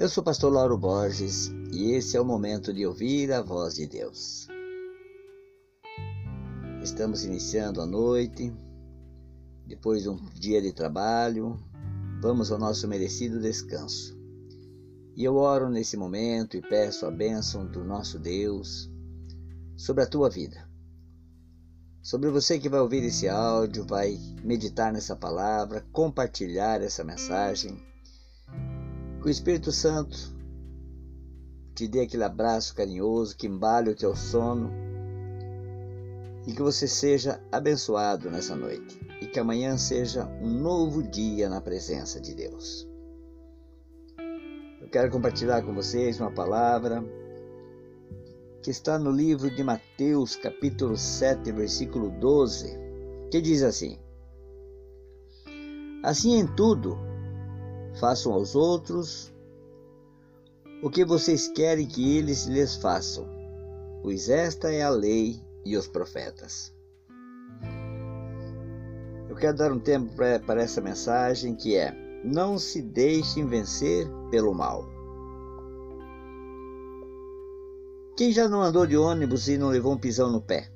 Eu sou o pastor Lauro Borges e esse é o momento de ouvir a voz de Deus. Estamos iniciando a noite, depois de um dia de trabalho, vamos ao nosso merecido descanso. E eu oro nesse momento e peço a bênção do nosso Deus sobre a tua vida. Sobre você que vai ouvir esse áudio, vai meditar nessa palavra, compartilhar essa mensagem que o Espírito Santo te dê aquele abraço carinhoso que embale o teu sono e que você seja abençoado nessa noite e que amanhã seja um novo dia na presença de Deus. Eu quero compartilhar com vocês uma palavra que está no livro de Mateus, capítulo 7, versículo 12, que diz assim: Assim em tudo, Façam aos outros o que vocês querem que eles lhes façam, pois esta é a lei e os profetas. Eu quero dar um tempo para essa mensagem que é: não se deixem vencer pelo mal. Quem já não andou de ônibus e não levou um pisão no pé?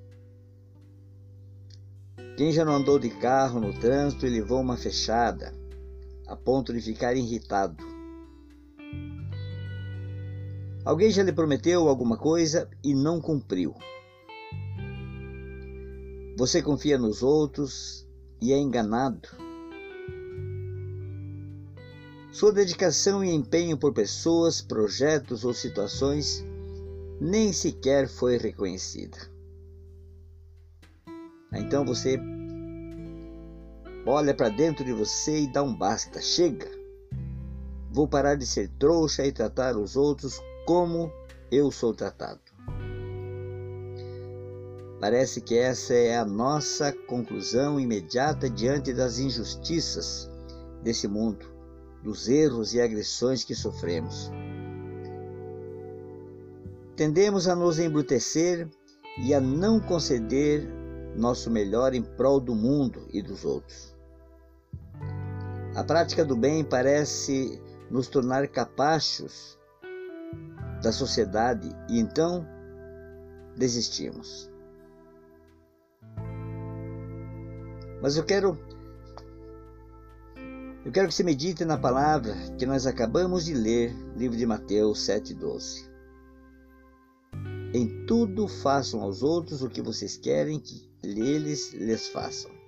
Quem já não andou de carro no trânsito e levou uma fechada? A ponto de ficar irritado. Alguém já lhe prometeu alguma coisa e não cumpriu. Você confia nos outros e é enganado. Sua dedicação e empenho por pessoas, projetos ou situações nem sequer foi reconhecida. Então você Olha para dentro de você e dá um basta. Chega! Vou parar de ser trouxa e tratar os outros como eu sou tratado. Parece que essa é a nossa conclusão imediata diante das injustiças desse mundo, dos erros e agressões que sofremos. Tendemos a nos embrutecer e a não conceder nosso melhor em prol do mundo e dos outros. A prática do bem parece nos tornar capachos da sociedade e então desistimos. Mas eu quero eu quero que você medite na palavra que nós acabamos de ler, livro de Mateus 7:12. Em tudo façam aos outros o que vocês querem que eles lhes façam.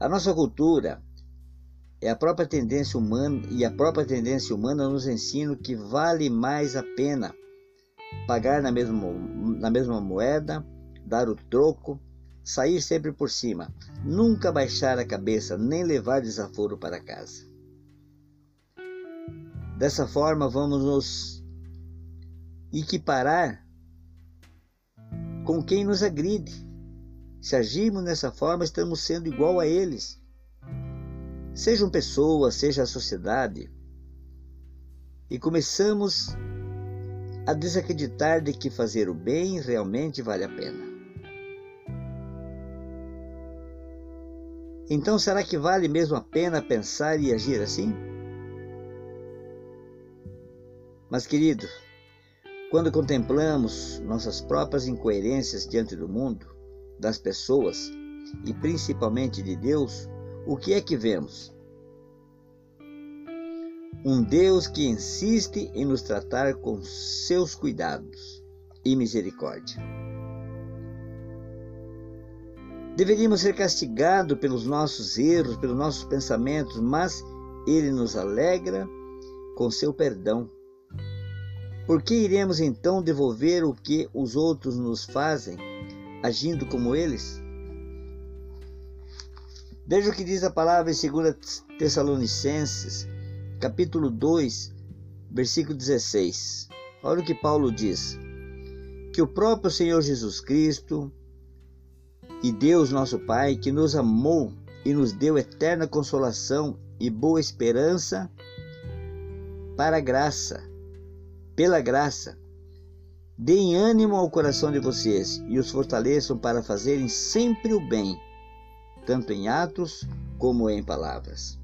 A nossa cultura é a própria tendência humana e a própria tendência humana nos ensina que vale mais a pena pagar na mesma, na mesma moeda, dar o troco, sair sempre por cima, nunca baixar a cabeça nem levar desaforo para casa. Dessa forma, vamos nos equiparar com quem nos agride se agirmos dessa forma, estamos sendo igual a eles. Sejam pessoas, seja a sociedade. E começamos a desacreditar de que fazer o bem realmente vale a pena. Então, será que vale mesmo a pena pensar e agir assim? Mas, querido, quando contemplamos nossas próprias incoerências diante do mundo, das pessoas e principalmente de Deus, o que é que vemos? Um Deus que insiste em nos tratar com seus cuidados e misericórdia. Deveríamos ser castigados pelos nossos erros, pelos nossos pensamentos, mas Ele nos alegra com seu perdão. Por que iremos então devolver o que os outros nos fazem agindo como eles? Veja o que diz a palavra em 2 Tessalonicenses, capítulo 2, versículo 16. Olha o que Paulo diz: Que o próprio Senhor Jesus Cristo e Deus nosso Pai, que nos amou e nos deu eterna consolação e boa esperança para a graça, pela graça, Deem ânimo ao coração de vocês e os fortaleçam para fazerem sempre o bem, tanto em atos como em palavras.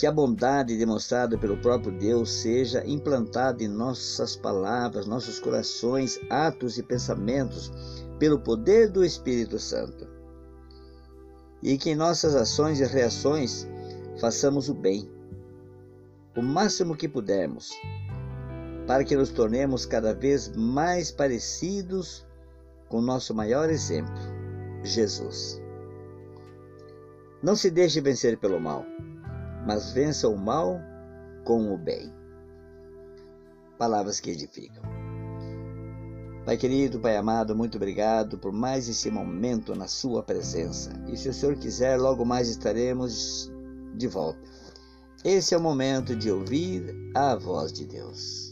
que a bondade demonstrada pelo próprio Deus seja implantada em nossas palavras, nossos corações, atos e pensamentos, pelo poder do Espírito Santo. E que em nossas ações e reações façamos o bem, o máximo que pudermos, para que nos tornemos cada vez mais parecidos com nosso maior exemplo, Jesus. Não se deixe vencer pelo mal mas vença o mal com o bem. Palavras que edificam. Pai querido, Pai amado, muito obrigado por mais esse momento na Sua presença. E se o Senhor quiser, logo mais estaremos de volta. Esse é o momento de ouvir a voz de Deus.